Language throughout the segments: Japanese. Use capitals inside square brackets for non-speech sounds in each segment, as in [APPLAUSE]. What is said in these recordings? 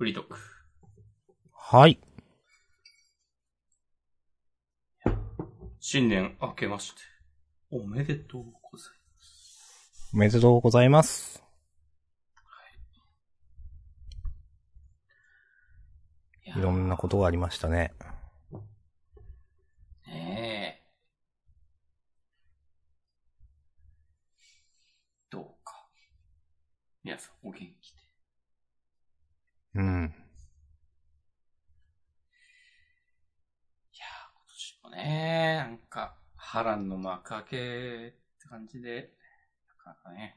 フリートーク。はい。新年明けまして、おめでとうございます。おめでとうございます。いやいろんなことがありましたね。ねえ。どうか。皆さんお元気で。うん。いやー、今年もね、なんか、波乱の幕開けって感じで、なかなかね、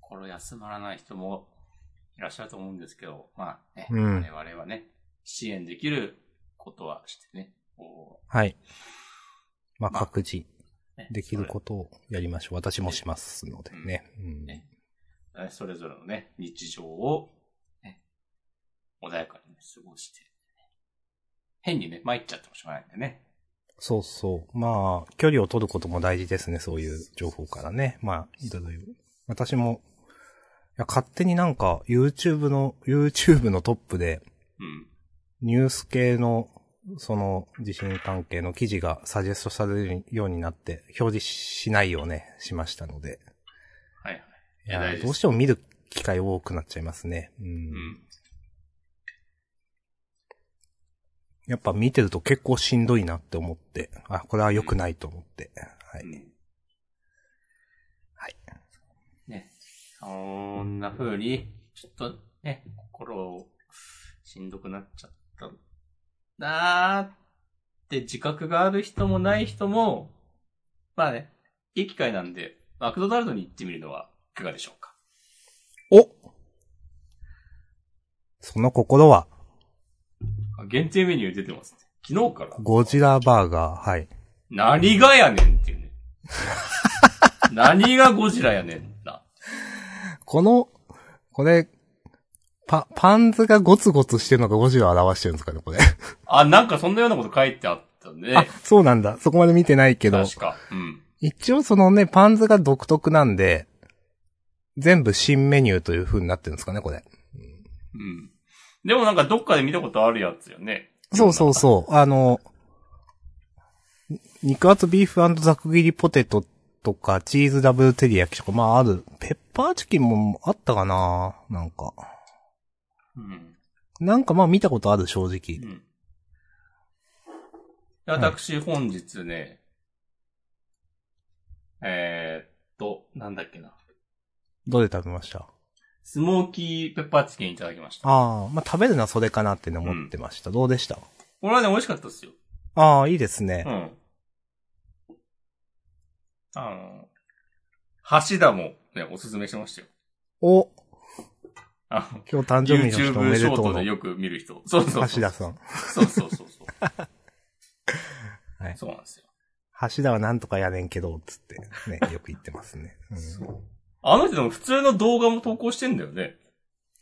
心休まらない人もいらっしゃると思うんですけど、まあね、うん我々はね、支援できることはしてね、こはい。まあ、まあ各自できることをやりましょう。私もしますのでね。うんねそれそれぞれのね、日常を、ね、穏やかに、ね、過ごして、変にね、参っちゃってもしょうがないんでね。そうそう。まあ、距離を取ることも大事ですね。そういう情報からね。まあ、いろいろ。私も、いや、勝手になんか YouTube の、YouTube のトップで、うん。ニュース系の、その、地震関係の記事がサジェストされるようになって、表示しないようね、しましたので。はいはい。いやどうしても見る機会多くなっちゃいますね。うん。うん。やっぱ見てると結構しんどいなって思って、あ、これは良くないと思って。はい。うんはい。ね。そんな風に、ちょっとね、心をしんどくなっちゃったなーって自覚がある人もない人も、まあね、いい機会なんで、マクドナルドに行ってみるのはいかがでしょうか？おその心は、あ限定メニュー出てますね。昨日から。ゴジラバーガー、はい。何がやねんっていうね。[LAUGHS] 何がゴジラやねんな。この、これ、パ、パンズがゴツゴツしてるのがゴジラを表してるんですかね、これ。あ、なんかそんなようなこと書いてあったね。あ、そうなんだ。そこまで見てないけど。確か。うん。一応そのね、パンズが独特なんで、全部新メニューという風になってるんですかね、これ。うん。でもなんかどっかで見たことあるやつよね。そうそうそう。あの、肉厚ビーフざく切りポテトとか、チーズダブルテリヤキとか、まあある。ペッパーチキンもあったかななんか。うん。なんかまあ見たことある、正直う。ん。私、本日ね、えー、っと、なんだっけな。どれ食べました？スモーキーペッパーチキンいただきました。ああ、まあ食べるのはそれかなってね思ってました。どうでした？これはね、美味しかったですよ。ああ、いいですねう。ん。あの、橋田もね、おすすめしましたよ。お、あの、今日誕生日の人お YouTube めでとうのショートで。よく見る人。そうそうそう。橋田さん。そうそうそうそう。[LAUGHS] はいそうなんですよ。橋田はなんとかやねんけど、つって、ね、よく言ってますね。うん、あの人でも普通の動画も投稿してんだよね。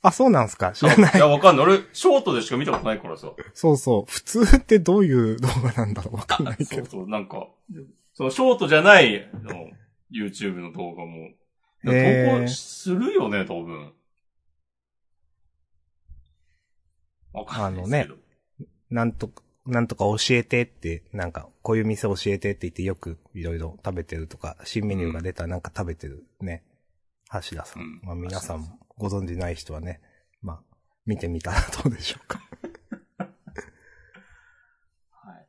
あ、そうなんすか？知らないい。や、わかんない。俺、ショートでしか見たことないからさ。そうそう。普通ってどういう動画なんだろう？わかんないけど。そうそう、なんか、そのショートじゃないの、YouTube の動画も。投稿するよね、多分。わかんないですけど。なんとか、なんとか教えてって、なんか、こういう店教えてって言ってよくいろいろ食べてるとか、新メニューが出たらなんか食べてるね。橋田さん。うんまあ皆さんご存知ない人はね、まあ、見てみたらどうでしょうか。[LAUGHS] はい。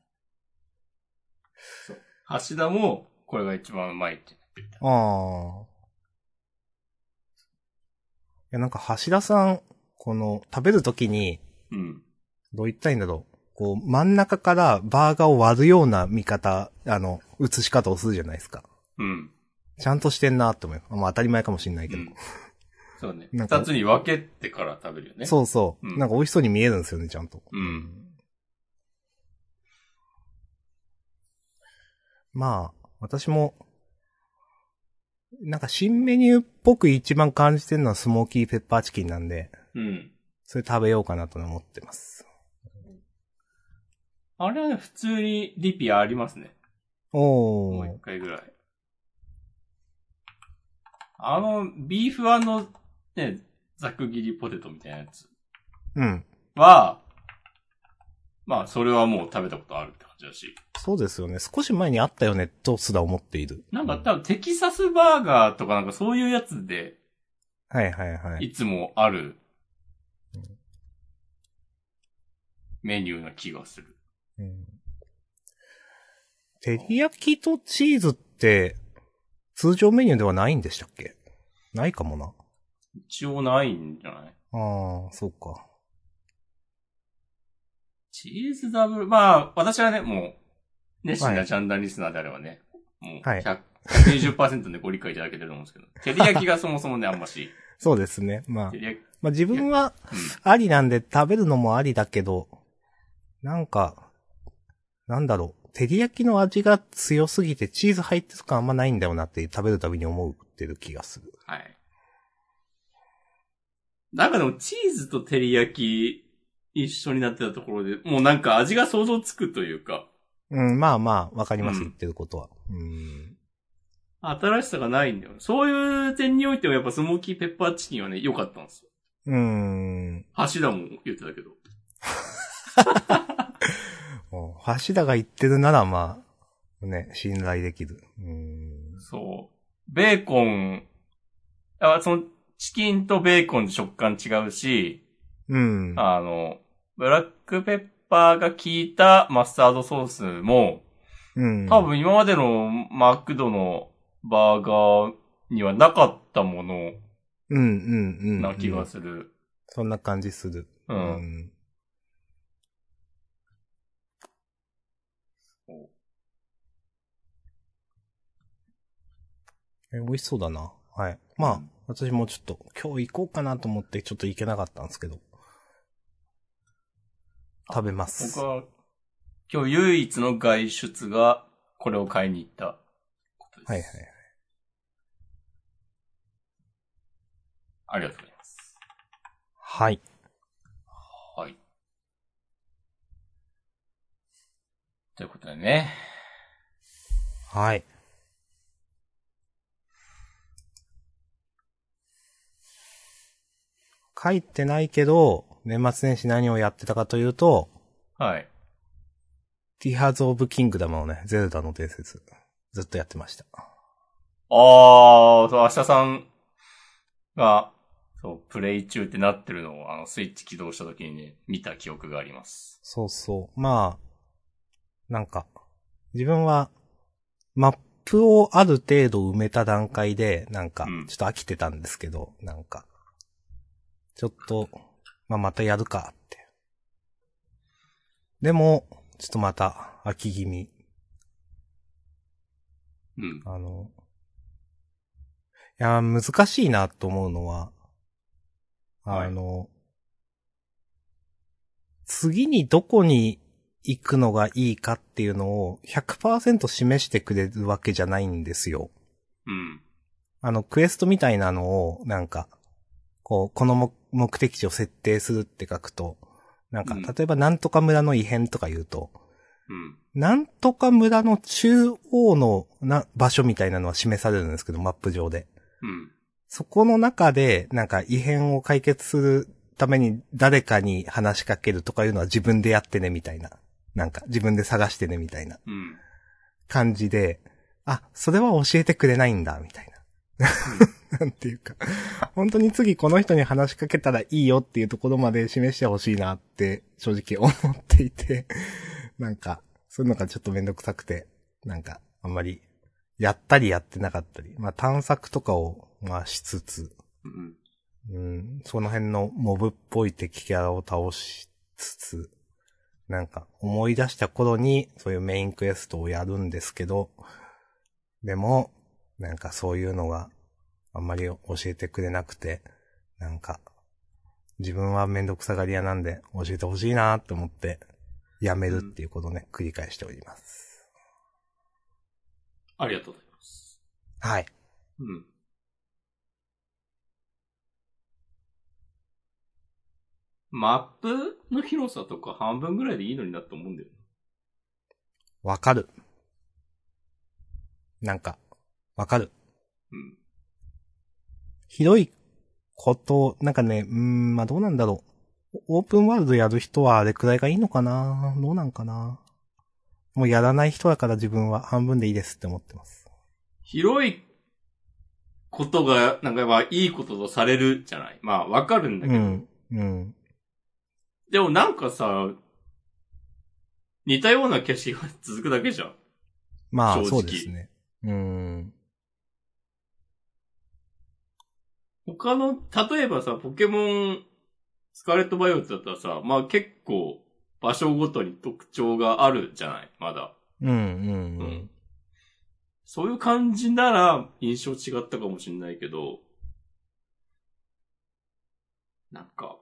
そう。橋田も、これが一番うまいって言ってた。ああ。いや、なんか橋田さん、この、食べるときに、うん。どう言ったらいいんだろう。こう、真ん中からバーガーを割るような見方、あの、映し方をするじゃないですか。うん。ちゃんとしてんなって思いまあ当たり前かもしれないけど。うん。そうね。二つに分けてから食べるよね。そうそう、うんなんか美味しそうに見えるんですよね、ちゃんと。うん。まあ、私も、なんか新メニューっぽく一番感じてるのはスモーキーペッパーチキンなんで、うん。それ食べようかなと思ってます。あれはね、普通にリピありますね。おーもう一。回ぐらい。あの、ビーフの、ね、ざく切りポテトみたいなやつうん。は、まあ、それはもう食べたことあるって感じだし。そうですよね。少し前にあったよね、とすら思っている。なんか多分テキサスバーガーとかなんかそういうやつで、はいはいはい。いつもあるメニューな気がする。うん照り焼きとチーズって、通常メニューではないんでしたっけ？ないかもな。一応ないんじゃない？ああ、そうか。チーズダブル、まあ、私はね、もう、熱心はないジャンダンリスナーであればね、もうはい100、120%でご理解いただけてると思うんですけど、[LAUGHS] 照り焼きがそもそもね、あんまし、そうですね。まあまあ自分はうん。ありなんで食べるのもありだけど、なんか、なんだろう。照り焼きの味が強すぎてチーズ入ってる感あんまないんだよなって食べるたびに思ってる気がする。はい。なんかでも、チーズと照り焼き、一緒になってたところで、もうなんか味が想像つくというか、うん、まあまあ、わかります、うん言ってることは。うん。新しさがないんだよ。そういう点においてはやっぱスモーキーペッパーチキンはね、良かったんですよ。うーん。橋田も言ってたけど。[LAUGHS] もう橋田が言ってるならまあ、ね、信頼できる。うん。そう。ベーコン、あその、チキンとベーコンで食感違うし、うん。あの、ブラックペッパーが効いたマスタードソースも、うん。多分今までのマクドのバーガーにはなかったものうんうんうん。な気がする。そんな感じする。う。うん美味しそうだな。はい。まあ、うん私もちょっと、今日行こうかなと思ってちょっと行けなかったんですけど。食べます。僕は、今日唯一の外出が、これを買いに行ったことです。はいはいはい。ありがとうございます。はい。はい。ということでね。はい。書いてないけど、年末年始何をやってたかというと、はい。ティアーズ・オブ・キングダムをね、ゼルダの伝説、ずっとやってました。あー、そう、明日さんが、そう、プレイ中ってなってるのを、あの、スイッチ起動した時にね、見た記憶があります。そうそう。まあ、なんか、自分は、マップをある程度埋めた段階で、なんかうん、ちょっと飽きてたんですけど、なんか、ちょっと、まあ、またやるかって。でも、ちょっとまた、飽き気味。うん。あの、いや、難しいなと思うのは、あの、次にどこに行くのがいいかっていうのを100%示してくれるわけじゃないんですよ。うん。あの、クエストみたいなのを、なんか、こう、この目目的地を設定するって書くと、なんか、うん例えばなんとか村の異変とか言うと、うん。なんとか村の中央のな場所みたいなのは示されるんですけど、マップ上で。うん。そこの中で、なんか異変を解決するために誰かに話しかけるとかいうのは自分でやってねみたいな。なんか自分で探してねみたいなうん。感じで、あ、それは教えてくれないんだ、みたいな。[LAUGHS] なんていうか、本当に次この人に話しかけたらいいよっていうところまで示してほしいなって正直思っていて、[LAUGHS] なんか、そういうのがちょっとめんどくさくて、なんか、あんまり、やったりやってなかったり、まあ探索とかを、まあしつつ、うん。うん、その辺のモブっぽい敵キャラを倒しつつ、なんか思い出した頃にそういうメインクエストをやるんですけど、でも、なんかそういうのがあんまり教えてくれなくて、なんか、自分はめんどくさがり屋なんで教えてほしいなと思って、やめるっていうことをね、繰り返しております。ありがとうございます。はい。うん。マップの広さとか半分ぐらいでいいのになって思うんだよね。わかる。なんか、わかる。うん。広いこと、なんかね、うーん、まあどうなんだろう。オープンワールドやる人はあれくらいがいいのかな？どうなんかな？もうやらない人だから自分は半分でいいですって思ってます。広いことが、なんかやっぱいいこととされるじゃない？まあわかるんだけど。うん。うん。でもなんかさ、似たような景色が続くだけじゃん。まあ、正直そうですね。うん。他の、例えばさ、ポケモン、スカーレットバイオレットだったらさ、まあ結構場所ごとに特徴があるじゃない？まだ。うん、うん、ううんん。そういう感じなら印象違ったかもしれないけど、なんか、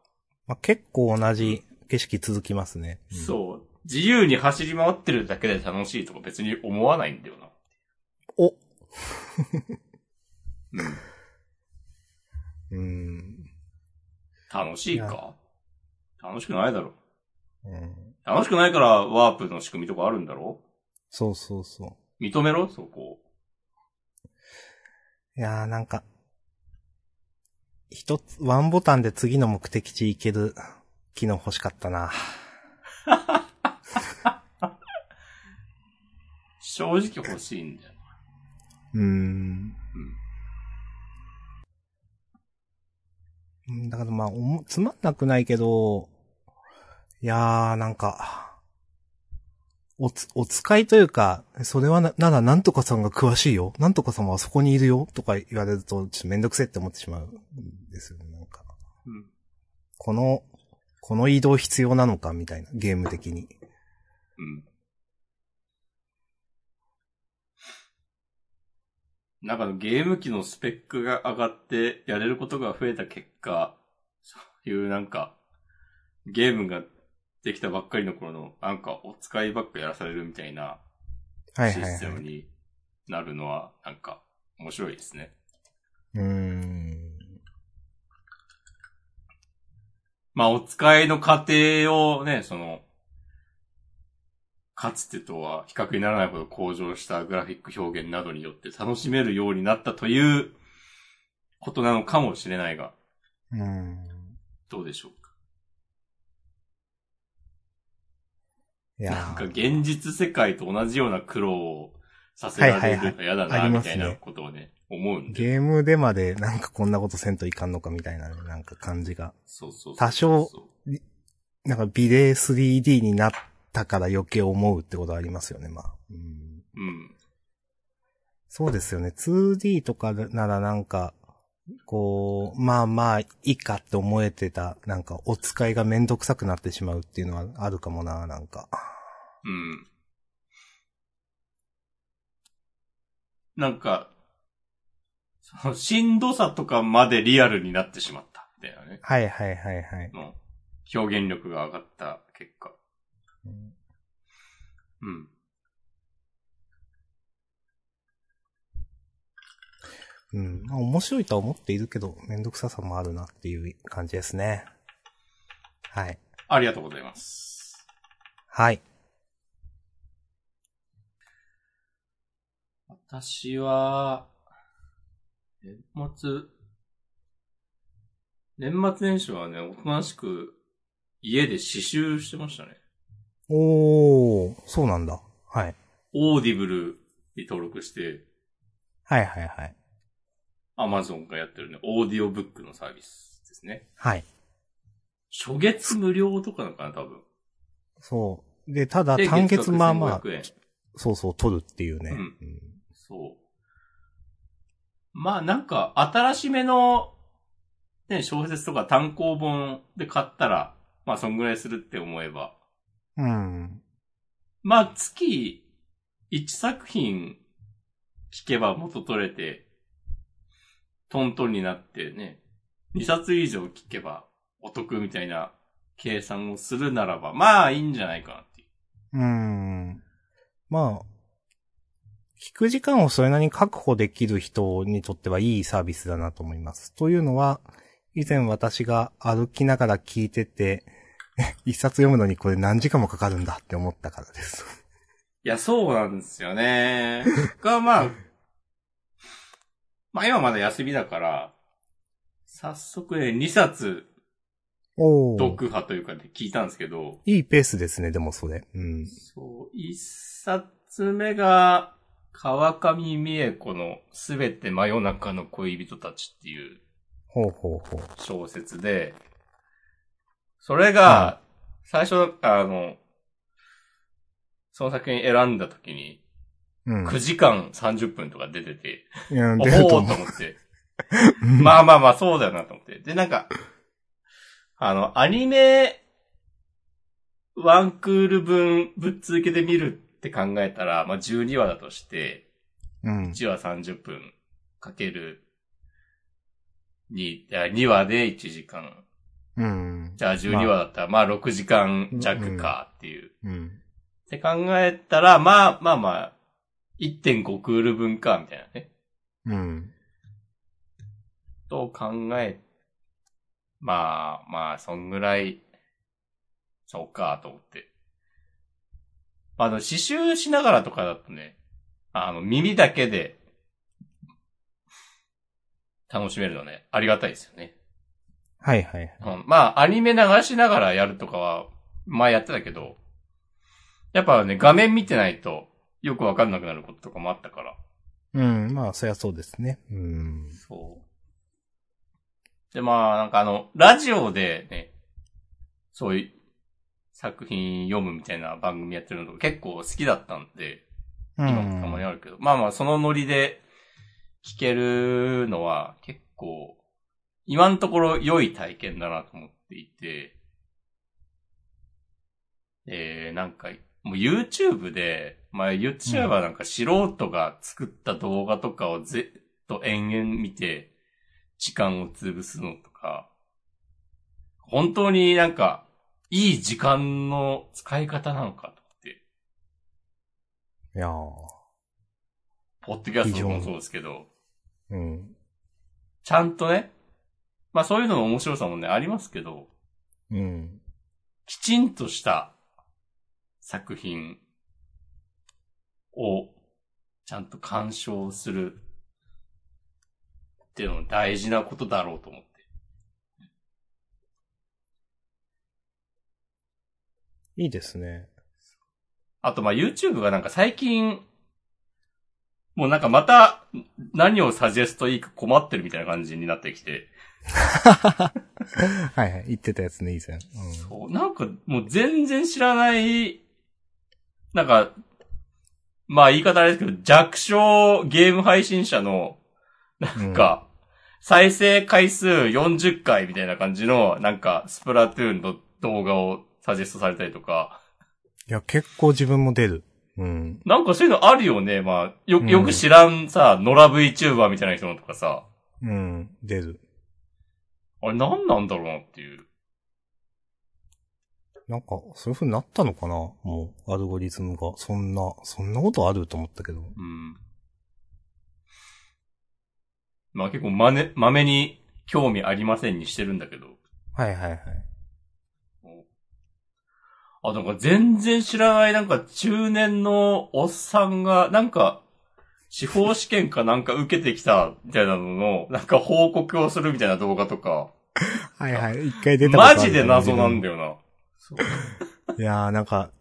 まあ、結構同じ景色続きますね。うんそう、自由に走り回ってるだけで楽しいとか別に思わないんだよな。おうん。うん。楽しいか？楽しくないだろ。うん。楽しくないからワープの仕組みとかあるんだろ？そうそうそう。認めろ？そこ。いやーなんか、一つ、ワンボタンで次の目的地行ける機能欲しかったな。[LAUGHS] 正直欲しいんだよ。うーん。だからまあ、つまんなくないけど、いやーなんか、おつ、お使いというか、それはな、ならなんとかさんが詳しいよ。なんとかさんはそこにいるよ。とか言われると、ちょっとめんどくせえって思ってしまうんですよね。なんか、うん。この、この移動必要なのかみたいな、ゲーム的に。うん。なんかゲーム機のスペックが上がってやれることが増えた結果、そういうなんか、ゲームができたばっかりの頃の、なんかお使いばっかやらされるみたいなはいシはいはい。ステムになるのは、なんか面白いですね。うーん。まあ、お使いの過程をね、その、かつてとは比較にならないほど向上したグラフィック表現などによって楽しめるようになったということなのかもしれないが、うーん。どうでしょうか？いやなんかー現実世界と同じような苦労をさせられるのが嫌だな、みたいなことをね、思うんで。ゲームでまでなんかこんなことせんといかんのかみたいなね、なんか感じが。そうそうそう多少なんかビデ 3D になったから余計思うってことありますよね、まあ。うん、うん。そうですよね。2D とかならなんか、こう、まあまあ、いいかって思えてた、なんかお使いがめんどくさくなってしまうっていうのはあるかもな、なんか。うん。なんか、その、しんどさとかまでリアルになってしまった。みたいなね。はいはいはいはい。の表現力が上がった結果。うんうん。うん。まあ面白いとは思っているけど、めんどくささもあるなっていう感じですね。はい。ありがとうございます。はい。私は、年末、年末年始はね、おとなしく家で刺繍してましたね。おー、そうなんだ。はい。オーディブルに登録して、はいはいはい。アマゾンがやってるね、オーディオブックのサービスですね。はい。初月無料とかなのかな、多分。そう。で、ただで単月まあまあ月、額1500円そうそう、取るっていうね。うんそう。まあなんか、新しめの、ね、小説とか単行本で買ったら、まあそんぐらいするって思えば。うん。まあ月1作品聞けば元取れて、トントンになってね、2冊以上聞けばお得みたいな計算をするならば、まあいいんじゃないかなっていう。うん。まあ、聞く時間をそれなりに確保できる人にとってはいいサービスだなと思います。というのは、以前私が歩きながら聞いてて、[LAUGHS] 一冊読むのにこれ何時間もかかるんだって思ったからです。いや、そうなんですよね。が、まあ、まあ今まだ休みだから、早速ね、2冊読破というかで聞いたんですけど、いいペースですね、でもそれ。うん。そう、1冊目が、川上美恵子のすべて真夜中の恋人たちっていうほうほうほう。小説で、それが、最初、あの、その作品選んだ時に、うん。9時間30分とか出てて、いや、お出るとおーと思う。思って。まあまあまあ、そうだよなと思って。で、なんか、あの、アニメ、ワンクール分ぶっ続けて見るって考えたら、まあ12話だとして、うん。1話30分かける2、いや2話で1時間。うん。じゃあ12話だったら、まあ6時間弱かっていう。うん。って考えたら、まあまあまあ、1.5クール分か、みたいなね。うん。と考え、まあまあ、そんぐらい、そうか、と思って。あの、刺繍しながらとかだとね、あの、耳だけで、楽しめるのね、ありがたいですよね。はいはい。うん、まあ、アニメ流しながらやるとかは、前やってたけど、やっぱね、画面見てないと、よくわかんなくなることとかもあったから。うん。まあ、そりゃそうですね。うん。そう。で、まあ、なんかあの、ラジオでね、そういう作品読むみたいな番組やってるのとか結構好きだったんで、う今もたまにん。あるけど、まあまあ、そのノリで聞けるのは結構、今のところ良い体験だなと思っていて、えー、なんか、もう YouTube で、まあ言っちゃえばなんか素人が作った動画とかをずっと延々見て、時間を潰すのとか、本当になんか、いい時間の使い方なのかと思って、いやー。ポッドキャストもそうですけど、うん。ちゃんとね、まあそういうのの面白さもね、ありますけど、うん。きちんとした作品をちゃんと鑑賞するっていうのも大事なことだろうと思って。いいですね。あとまあ YouTube がなんか最近、もうなんかまた何をサジェストいいか困ってるみたいな感じになってきて、[LAUGHS] はいはい。言ってたやつね、以前。うん。そうなんかもう全然知らない、なんか、まあ言い方あれですけど、弱小ゲーム配信者の、なんか、再生回数40回みたいな感じの、なんか、スプラトゥーンの動画をサジェストされたりとか、いや、結構自分も出る。うん。なんかそういうのあるよね。まあ、よ、うんよく知らんさ、野良 VTuber みたいな人のとかさ、うん。出る。あれ何なんだろうなっていう。なんか、そういう風になったのかなもう、アルゴリズムが。そんな、そんなことあると思ったけど。うん。まあ結構まね、まめに興味ありませんにしてるんだけど。はいはいはい。あ、なんか全然知らないなんか中年のおっさんが、なんか、司法試験かなんか受けてきたみたいなのの、なんか報告をするみたいな動画とか、はいはい。一回出たことあるマジで謎なんだよ。よな。いやーなんか、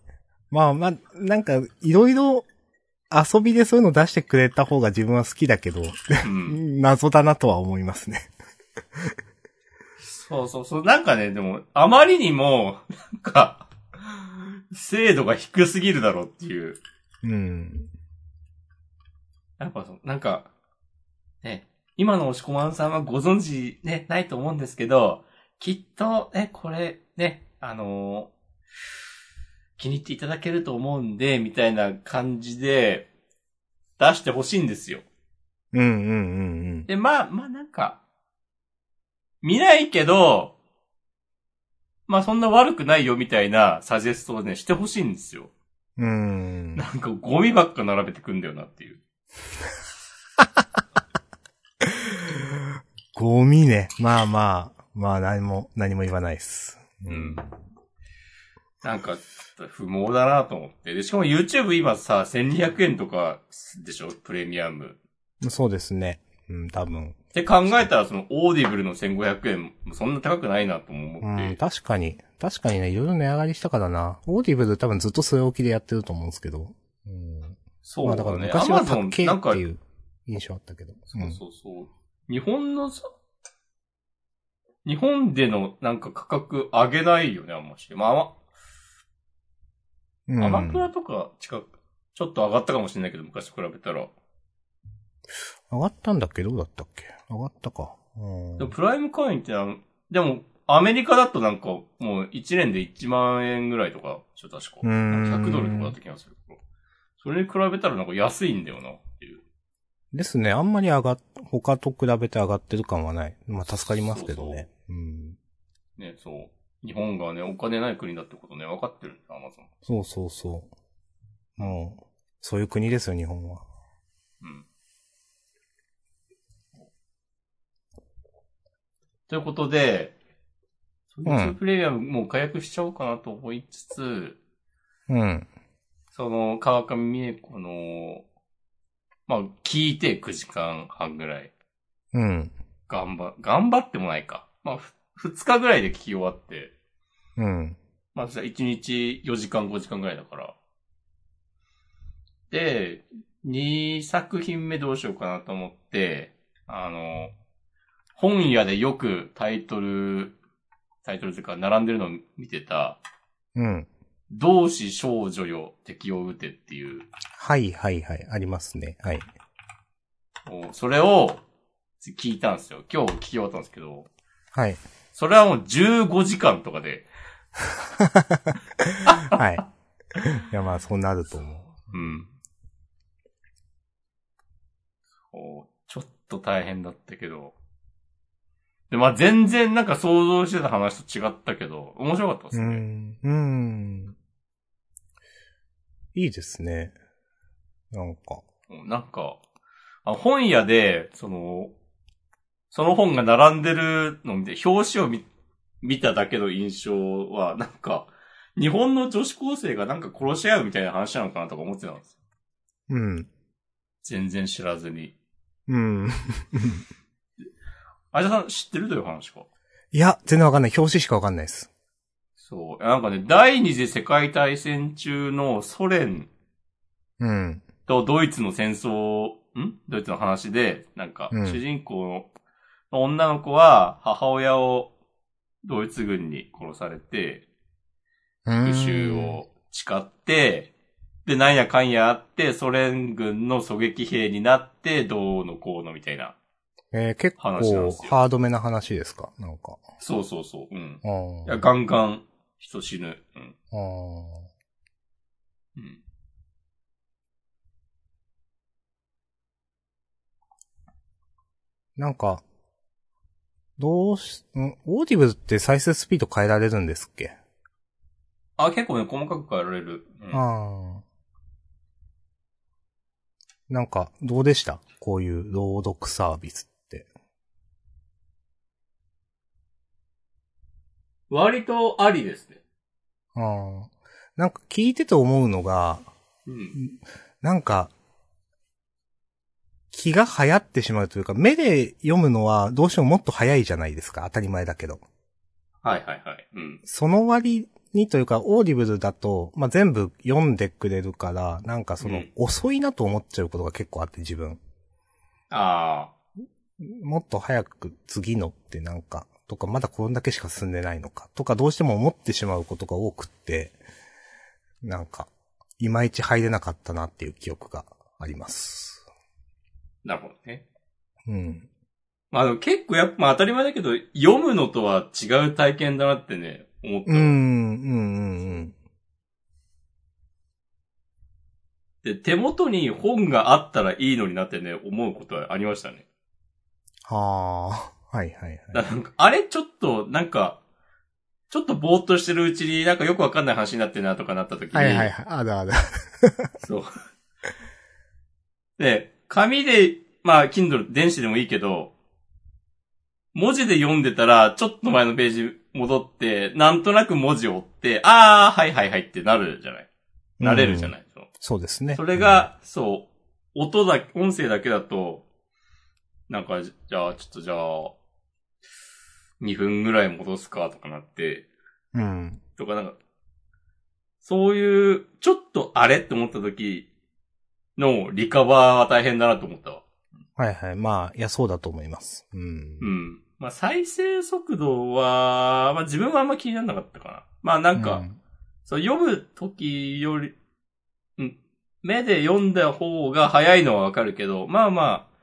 まあまあ、なんか、いろいろ遊びでそういうの出してくれた方が自分は好きだけど、うん。謎だなとは思いますね。そうそうそう。なんかね、でも、あまりにも、なんか、精度が低すぎるだろうっていう。うん。やっぱそう、なんか、ね、今の押し込まんさんはご存知ね、ないと思うんですけど、きっとね、これね、あのー気に入っていただけると思うんで、みたいな感じで出してほしいんですよ。うんうんうんうん。で、まあ、まあなんか、見ないけど、まあそんな悪くないよみたいなサジェストをね、してほしいんですよ。うん。なんかゴミばっか並べてくんだよなっていう。[LAUGHS] ゴミね。まあまあ、まあ何も、何も言わないっす。うん。なんか、不毛だなと思って。で、しかも YouTube 今さ、1200円とかでしょ？プレミアム。そうですね。うん、多分。って考えたら、その、オーディブルの1500円、そんな高くないなとも思って。うん、確かに。確かにね、いろいろ値上がりしたからな。オーディブル多分ずっと据え置きでやってると思うんですけど。うん。まあだからそうだね。昔は高アマゾン、けなんか、っていう印象あったけど。そうそうそう。日本のさ、日本でのなんか価格上げないよね、あんまし。まあ、うん。アマプラとか近く、ちょっと上がったかもしれないけど、昔と比べたら。上がったんだっけどうだったっけ？上がったか。うんでもプライム会員ってでも、アメリカだとなんか、もう1年で1万円ぐらいとか、ちょ、確か。うーん100ドルとかだった気がする。それに比べたらなんか安いんだよな、っていう。ですね。あんまり上がっ、他と比べて上がってる感はない。まあ助かりますけどね。うん。ね、そう。日本がね、お金ない国だってことね、分かってるんだ、アマゾン。そうそうそう。もう、そういう国ですよ、日本は。うん。ということで、ん YouTube プレミアムもう解約しちゃおうかなと思いつつ、うん。その、川上美恵子の、まあ、聞いて9時間半ぐらい。うん。頑張、頑張ってもないか。まあ、ふ2日ぐらいで聞き終わって、うん。まあ、そしたら1日4時間5時間ぐらいだから。で、2作品目どうしようかなと思って、あの、本屋でよくタイトル、タイトルというか並んでるのを見てた、うん。同志少女よ敵を撃てっていう、はいはいはい。ありますね。はい。それを聞いたんですよ。今日聞き終わったんですけど、はい。それはもう15時間とかで、[LAUGHS] はい。いやまあそうなると思う。うん。そう、ちょっと大変だったけど。で、まあ全然なんか想像してた話と違ったけど、面白かったですね。うん。うん。いいですね。なんか。うんなんか、あ本屋で、その、その本が並んでるのを見て、表紙を見、見ただけの印象は、なんか、日本の女子高生がなんか殺し合うみたいな話なのかなとか思ってたんですよ。うん。全然知らずに。うん。[LAUGHS] あじさん知ってるという話か？いや、全然わかんない。表紙しかわかんないです。そう。なんかね、第二次世界大戦中のソ連うん。とドイツの戦争、ん？ドイツの話で、なんか、うん主人公の女の子は母親をドイツ軍に殺されて、復讐を誓って、で、なんやかんやあって、ソ連軍の狙撃兵になって、どうのこうのみたいな。えー、結構話なんですよハードめな話ですか？なんか。そうそうそう。うん。いや、ガンガン人死ぬ。うん。ああ。うん。なんか、どうし、んオーディブルって再生スピード変えられるんですっけ？あ、結構ね、細かく変えられる。うん、ああ。なんか、どうでした？こういう朗読サービスって。割とありですね。ああ。なんか聞いてて思うのが、うん。なんか、気が流行ってしまうというか、目で読むのはどうしてももっと早いじゃないですか。当たり前だけど。はいはいはい。うん。その割にというか、オーディブルだと、まあ、全部読んでくれるから、なんかその、うん遅いなと思っちゃうことが結構あって、自分。あもっと早く次のってなんか、とか、まだこんだけしか進んでないのか、とか、どうしても思ってしまうことが多くって、なんか、いまいち入れなかったなっていう記憶があります。あ、なるほどね。うん。まあ結構やっぱ、まあ当たり前だけど、読むのとは違う体験だなってね、思った。うん、うん、うん、で、手元に本があったらいいのになってね、思うことはありましたね。はあ、はいはいはい。あれちょっと、なんか、ちょっとぼーっとしてるうちになんかよくわかんない話になってるなとかなった時に。はいはいはい。あるある。[LAUGHS] そう。で、紙で、まあ、Kindle、電子でもいいけど、文字で読んでたら、ちょっと前のページ戻って、なんとなく文字を追って、あー、はいはいはいってなるじゃない。なれるじゃい。ない。そうそうですね。それが、そう、音だ、音声だけだと、なんか、じゃあ、ちょっとじゃあ、2分ぐらい戻すかとかなって、うん。とかなんか、そういう、ちょっとあれって思った時のリカバーは大変だなと思ったわ。はいはい。まあ、いや、そうだと思います。うん。うん。まあ、再生速度は、まあ自分はあんま気にならなかったかな。まあなんか、うんそう、読む時より、うん、目で読んだ方が早いのはわかるけど、まあまあ、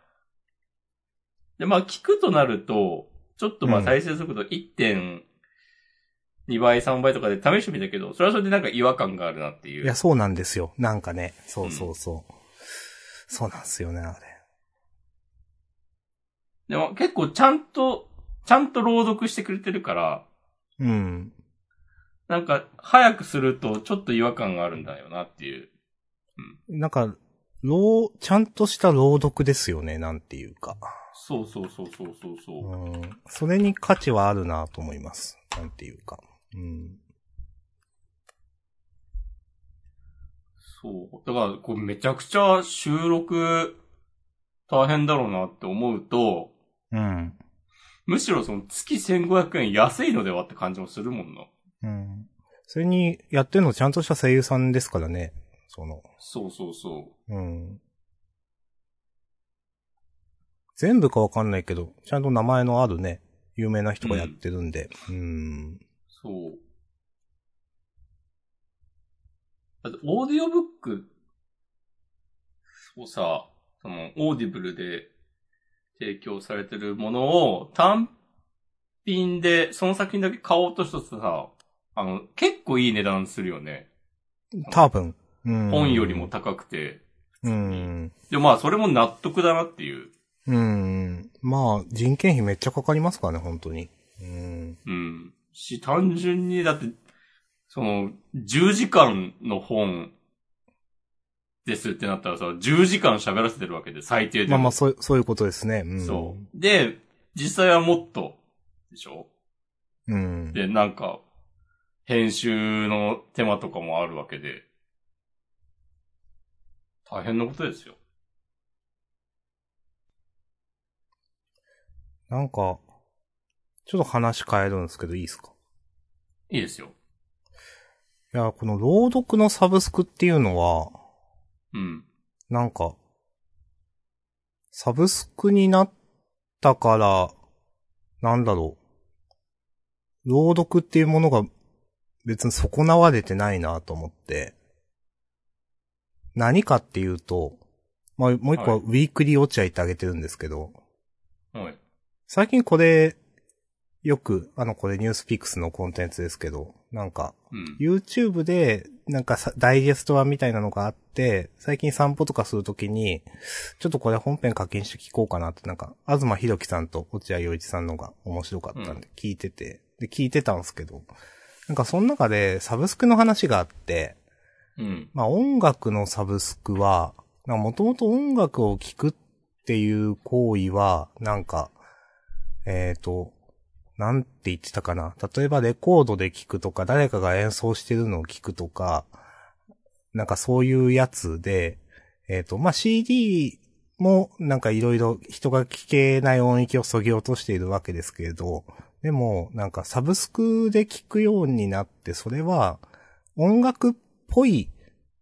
で、まあ聞くとなると、ちょっとまあうん再生速度1.2倍、3倍とかで試してみたけど、それはそれでなんか違和感があるなっていう。いや、そうなんですよ。なんかね。そうそうそう。そうなんですよね、あれ。でも結構ちゃんと、ちゃんと朗読してくれてるから、うん。なんか早くするとちょっと違和感があるんだよなっていう。なんか、朗、ちゃんとした朗読ですよね、なんていうか。そうそうそうそうそうそう。うん。それに価値はあるなと思います。なんていうか。うん。そう。だから、これめちゃくちゃ収録大変だろうなって思うと、うん。むしろその月1500円安いのではって感じもするもんな。うん。それに、やってるのちゃんとした声優さんですからね。その、そうそうそう。うん。全部かわかんないけど、ちゃんと名前のあるね、有名な人がやってるんで。うん。そう。だって、オーディオブックをさ、その、オーディブルで提供されてるものを単品で、その作品だけ買おうとしたらさ、あの、結構いい値段するよね。多分。うん。本よりも高くて。うん。で、まあ、それも納得だなっていう。うん。まあ、人件費めっちゃかかりますからね、本当に。うん。うん。し、単純に、だって、その、10時間の本ですってなったらさ、10時間喋らせてるわけで、最低でも。まあまあ、そう、そういうことですね。うん。そう。で、実際はもっと、でしょ？う。うん。で、なんか、編集の手間とかもあるわけで、大変なことですよ。なんか、ちょっと話変えるんですけど、いいですか？いいですよ。いや、この朗読のサブスクっていうのは、うん。なんか、サブスクになったから、なんだろう。朗読っていうものが別に損なわれてないなと思って。何かっていうと、まあ、もう一個ははいウィークリー落合ってあげてるんですけど、はい。最近これ、よく、あの、これニュースピックスのコンテンツですけど、なんか、うん。YouTube で、なんかさダイジェスト版みたいなのがあって、最近散歩とかするときに、ちょっとこれ本編課金して聞こうかなって、なんか、東博樹さんと落合陽一さんのが面白かったんで聞いてて、で、聞いてたんですけど、なんかその中でサブスクの話があって、うん。まあ音楽のサブスクは、もともと音楽を聴くっていう行為は、なんか、えっ、と、なんて言ってたかな。例えばレコードで聴くとか、誰かが演奏してるのを聴くとか、なんかそういうやつで、えっ、と、まあ、CD もなんかいろいろ人が聞けない音域を削ぎ落としているわけですけれど、でも、なんかサブスクで聴くようになって、それは音楽っぽい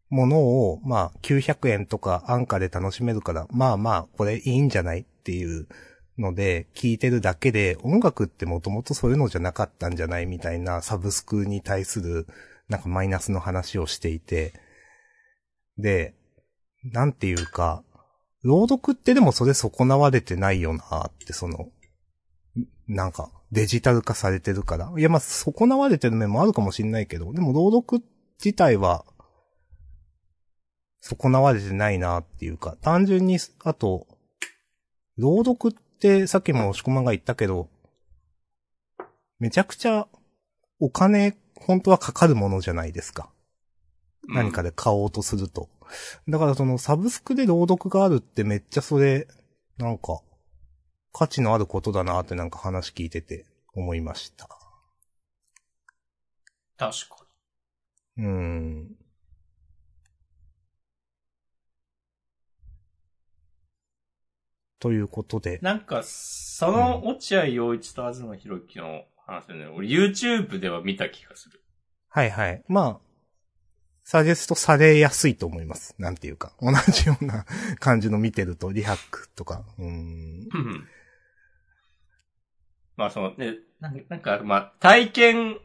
ものを、まあ、900円とか安価で楽しめるから、まあまあ、これいいんじゃないっていうので、聞いてるだけで、音楽ってもともとそういうのじゃなかったんじゃないみたいなサブスクに対する、なんかマイナスの話をしていて、で、なんていうか、朗読ってでもそれ損なわれてないよなって、その、なんか、デジタル化されてるから。いや、まあ、損なわれてる面もあるかもしんないけど、でも朗読自体は、損なわれてないなっていうか、単純に、あと、朗読ってさっきも押し込まんが言ったけど、めちゃくちゃお金、本当はかかるものじゃないですか。何かで買おうとすると。だからそのサブスクで朗読があるってめっちゃそれ、なんか、価値のあることだなってなんか話聞いてて思いました。確かうーん。ということで。なんか、その落合陽一と東博樹の話ね、俺 YouTube では見た気がする。はいはい。まあ、サジェストされやすいと思います。なんていうか。同じような感じの見てると、リハックとか。うーん。うんまあそのね、なんなんか、まあ、体験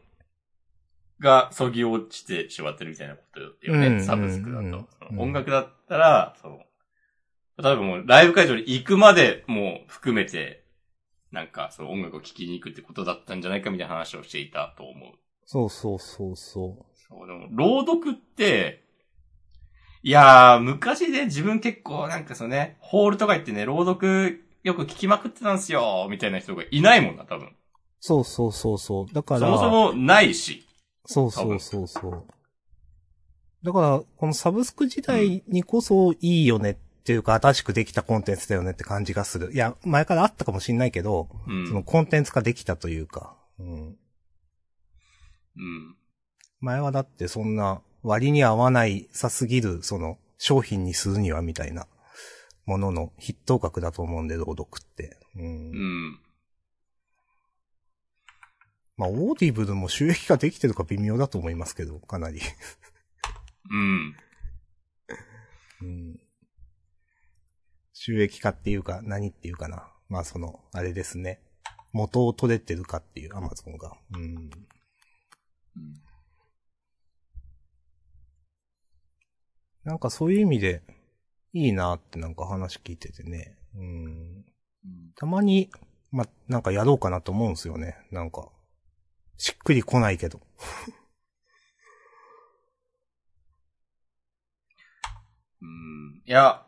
がそぎ落ちてしまってるみたいなことよね、うんサブスクだと。音楽だったら、その、例えばもうライブ会場に行くまでも含めて、なんかその音楽を聴きに行くってことだったんじゃないかみたいな話をしていたと思う。そうそうそうそそう、でも、朗読って、いやー、昔で自分結構なんかそのね、ホールとか行ってね、朗読よく聞きまくってたんすよ、みたいな人がいないもんな、多分。う。そうそうそうそう。だから、そもそもないし。そうそうそうそう。だから、このサブスク時代にこそいいよねっていうか、新しくできたコンテンツだよねって感じがする。いや、前からあったかもしんないけど、うん。そのコンテンツ化できたというか、うん。うん。前はだってそんな割に合わないさすぎる、その商品にするにはみたいなものの筆頭格だと思うんで、朗読って。うん。うん。まあ、 Audible も収益化できてるか微妙だと思いますけど、かなり。うん。うん。収益化っていうか、何っていうかな。まあ、その、あれですね。元を取れてるかっていう、アマゾンが。うん。なんかそういう意味で、いいなってなんか話聞いててね。うん。たまに、ま、なんかやろうかなと思うんですよね。なんか、しっくり来ないけど。うん。いや、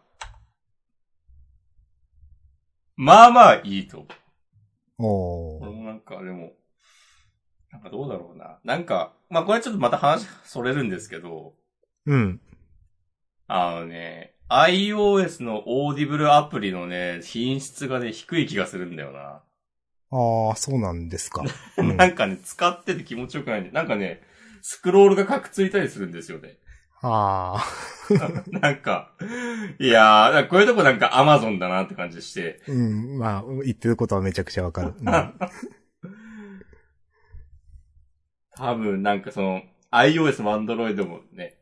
まあまあいいと思う。おー。俺もなんか、でも、なんかどうだろうな。なんか、まあこれちょっとまた話それるんですけど、うん。あのね、iOS のオーディブルアプリのね、品質がね、低い気がするんだよな。ああ、そうなんですか。[LAUGHS] うんなんかね、使ってて気持ちよくないんで、なんかね、スクロールがカクついたりするんですよね。ああ。[LAUGHS] なんか、いやー、こういうとこなんか Amazon だなって感じして、うん、まあ、言ってることはめちゃくちゃわかる。うん多分なんかその、iOS も Android もね、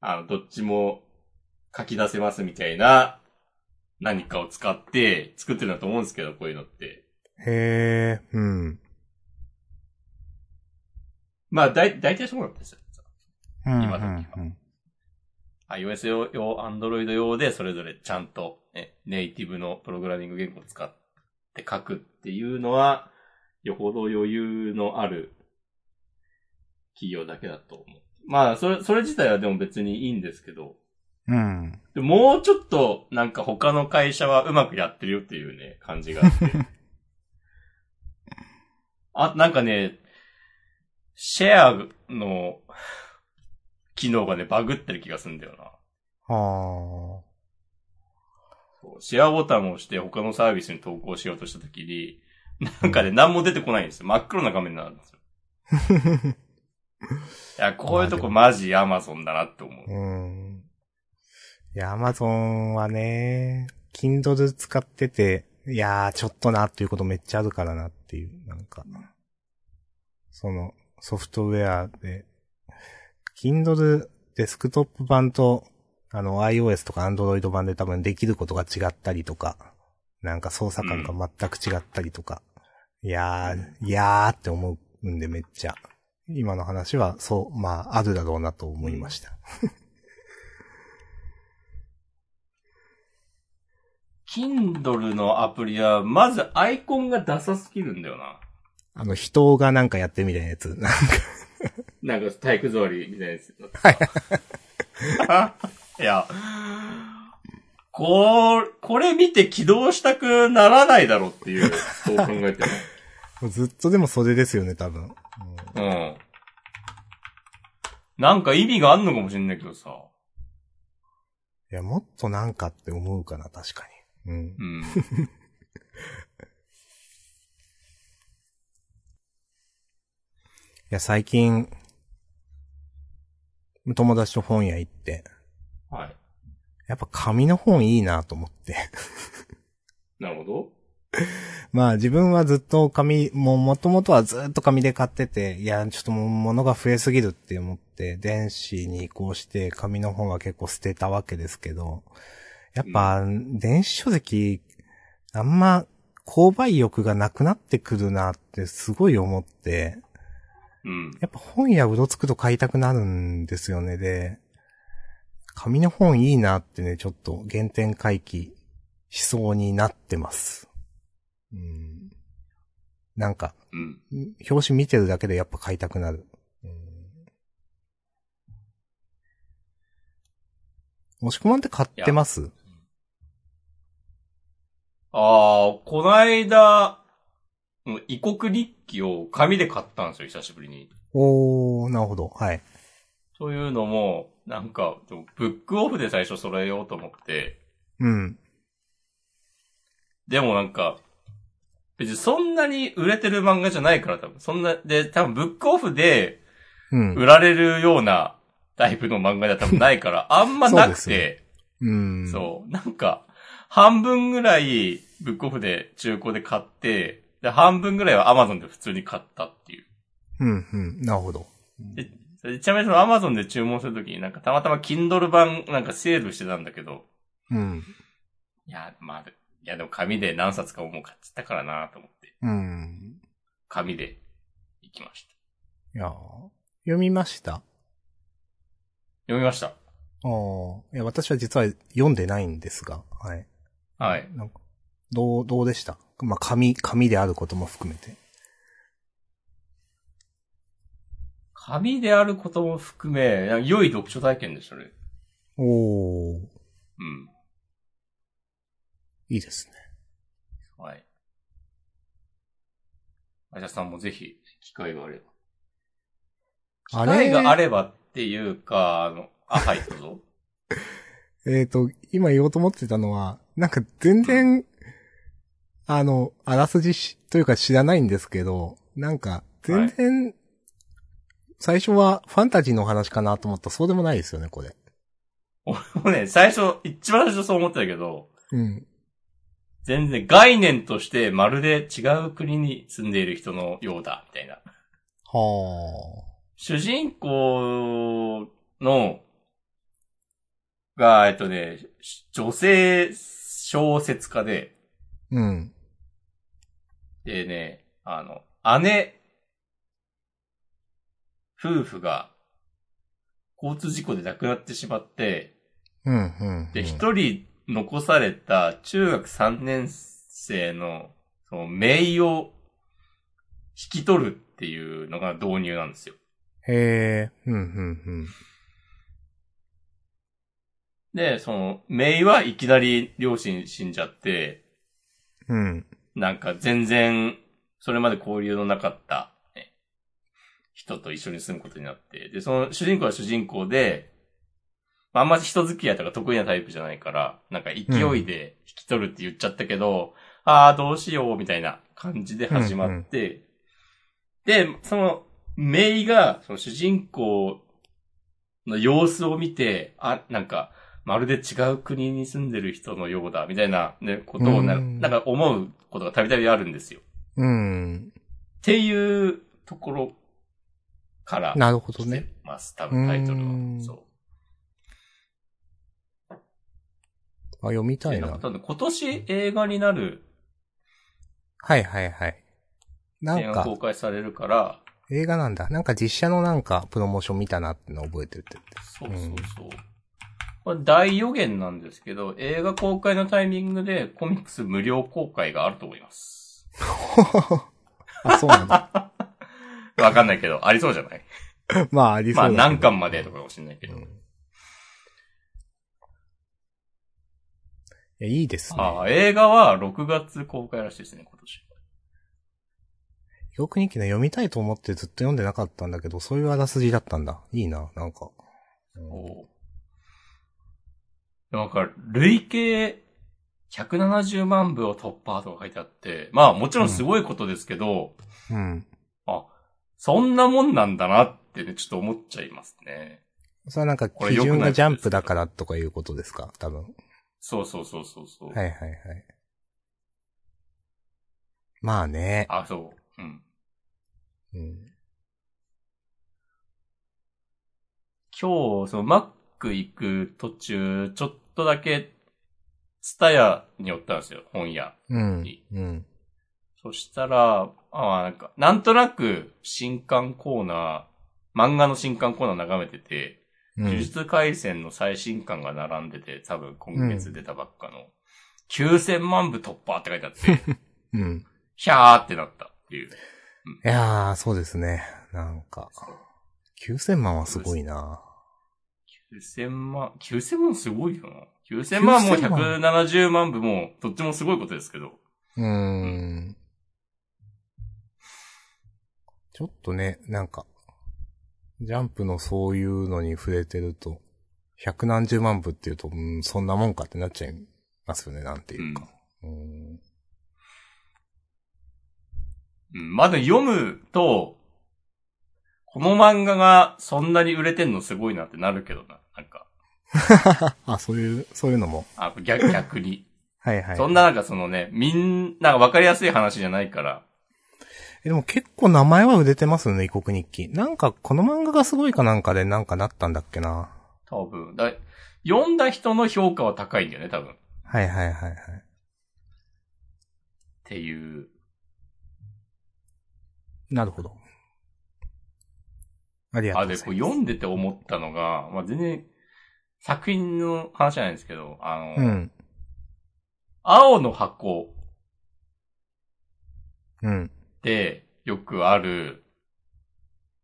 あの、どっちも書き出せますみたいな何かを使って作ってるんだと思うんですけど、こういうのって。へえ、うん。まあ、だい、大体そうなんですよ。うん今時はうん iOS 用、用 Android 用でそれぞれちゃんと、ね、ネイティブのプログラミング言語を使って書くっていうのは、よほど余裕のある企業だけだと思う。まあ、それ、それ自体はでも別にいいんですけど、うん。でもうちょっとなんか他の会社はうまくやってるよっていうね、感じがあって。[LAUGHS] あ、なんかね、シェアの機能がね、バグってる気がするんだよな。あそうシェアボタンを押して他のサービスに投稿しようとしたときに、なんかね、何も出てこないんですよ。真っ黒な画面になるんですよ。[LAUGHS] いや、こういうとこマジアマゾンだなって思うあ。。うん。いや、アマゾンはね、Kindle 使ってて、いやー、ちょっとなっていうことめっちゃあるからなっていう、なんか、その、ソフトウェアで、Kindle デスクトップ版と、あの、iOS とか Android 版で多分できることが違ったりとか、なんか操作感が全く違ったりとか、いやー、いやーって思うんでめっちゃ。今の話は、そう、まあ、あるだろうなと思いました。[LAUGHS] Kindle のアプリは、まずアイコンがダサすぎるんだよな。あの、人がなんかやってるみたいなやつ。なんかなんか体育座りみたいなやつ。いや、これ、これ見て起動したくならないだろうっていう、そう考えても。[LAUGHS] もうずっとでもそれですよね、多分。うんうん。なんか意味があんのかもしれないけどさ。いや、もっとなんかって思うかな、確かに。うん。いうん。[LAUGHS] や、最近、友達と本屋行って、はい。やっぱ紙の本いいなと思って。なるほど。[LAUGHS] まあ自分はずっと紙、もう元々はずっと紙で買ってて、いや、ちょっともう物が増えすぎるって思って、電子に移行して紙の本は結構捨てたわけですけど、やっぱ、電子書籍、あんま、購買欲がなくなってくるなってすごい思って、うん。やっぱ本屋うろつくと買いたくなるんですよね。で、紙の本いいなってね、ちょっと原点回帰しそうになってます。うん。なんか、うん。表紙見てるだけでやっぱ買いたくなる。もしくまんって買ってます？ああ、こないだ、異国日記を紙で買ったんですよ、久しぶりに。おー、なるほど。はい。そういうのも、なんか、ブックオフで最初揃えようと思って、うん。でもなんか、別にそんなに売れてる漫画じゃないから多分。そんな、で、多分ブックオフでうん。売られるようなタイプの漫画では多分ないから、[LAUGHS] あんまなくそううん。そう,、なんか、半分ぐらいブックオフで中古で買って、で、半分ぐらいはアマゾンで普通に買ったっていう。う。うん、うん。なるほど。でちなみにそのアマゾンで注文するときになんかたまたま Kindle 版なんかセールしてたんだけど、うん。いや、まあ、いやでも紙で何冊かもう買っちゃったからなと思って、うん。紙で行きました。いやー読みました？読みました。ああ。いや、私は実は読んでないんですが、はい。はい。なんか、どう、どうでした？まあ、紙、紙であることも含めて。紙であることも含め、良い読書体験でしたね。おー、うん。いいですね。はい。あじゃさんもぜひ、機会があれば。機あれ？会があればっていうか、あの、あ、はい、どうぞ。[LAUGHS] えっ、と、今言おうと思ってたのは、なんか全然、あの、あらすじしというか知らないんですけど、なんか、全然、最初はファンタジーの話かなと思ったらそうでもないですよね、これ。俺もね、最初、一番最初そう思ってたけど、うん。全然概念としてまるで違う国に住んでいる人のようだ、みたいな。は主人公の、が、えっとね、女性小説家で、あ。うん。でね、あの、姉、夫婦が、交通事故で亡くなってしまって、うん、うん。で、一人残された中学3年生の、その、名を引き取るっていうのが導入なんですよ。へえ、うん、うん、で、その、メイはいきなり両親死んじゃって、うん。うん。なんか全然、それまで交流のなかった、ね、人と一緒に住むことになって、で、その主人公は主人公で、まああんまり人付き合いとか得意なタイプじゃないから、なんか勢いで引き取るって言っちゃったけど、ああ、どうしよう、みたいな感じで始まって、で、その、メイが、その主人公の様子を見て、あ、なんか、まるで違う国に住んでる人のようだ、みたいな、ね、ことをな、うんなんか思うことがたびたびあるんですよ。うん。っていうところから、なるほどね。ます。多分タイトルうんは。そう。あ、読みたいなでな今年映画になるはいはいはい。なんか映画公、開されるから、映画なんだ。なんか実写のなんか、プロモーション見たなってのを覚えてるってそうそうそう。これ大予言なんですけど、映画公開のタイミングでコミックス無料公開があると思います。[LAUGHS] あ、そうなんだ。[LAUGHS] わかんないけど、ありそうじゃない？[LAUGHS] まあ、ありそまあうだけど何巻までとかかもしれないけど。うんいや、いいですね。ああ、映画は6月公開らしいですね、今年。記憶日記ね、読みたいと思ってずっと読んでなかったんだけど、そういうあらすじだったんだ。いいな、なんか。うんおうなんか、累計170万部を突破とか書いてあって、まあもちろんすごいことですけど、うん。あ、そんなもんなんだなってね、ちょっと思っちゃいますね。それはなんか、基準がジャンプだからとかいうことですか？多分。そうそうそうそうそう。はいはいはい。まあね。あ、そう。うん。うん。今日、その、マック行く途中、ちょっとだけ、ツタヤに寄ったんですよ、本屋。うん。うん。そしたら、あなんか、なんとなく、新刊コーナー、漫画の新刊コーナー眺めてて、うん呪術廻戦の最新刊が並んでて、多分今月出たばっかの、9000万部突破って書いてあって、[LAUGHS] うん。ひゃーってなったっていう。いやー、そうですね。なんか、9000万はすごいな。9000万、9000万すごいよな。9000万も9000万170万部も、どっちもすごいことですけど。うーん。ちょっとね、なんか、ジャンプのそういうのに触れてると、百何十万部っていうと、うん、そんなもんかってなっちゃいますよね、なんていうか。うん。うん、まだ読むと、この漫画がそんなに売れてんのすごいなってなるけどな。なんか、[LAUGHS] あ、そういう、そういうのも。あ逆、逆に。はいはい。そんななんかそのね、みんなわかりやすい話じゃないから、えでも結構名前は売れてますよね、異国日記。なんか、この漫画がすごいかなんかでなんかなったんだっけな。多分。だ読んだ人の評価は高いんだよね、多分。っはいはいはいはい。ていう。なるほど。ありがとあ、で、うございます。こう読んでて思ったのが、まあ、全然、作品の話じゃないんですけど、あの、うん。青の箱うん。でよくある、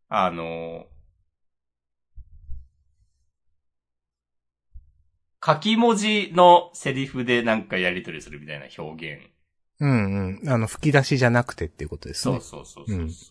あの、書き文字のセリフでなんかやり取りするみたいな表現。うんうん。あの、吹き出しじゃなくてっていうことですね。そうそうそうそうそう。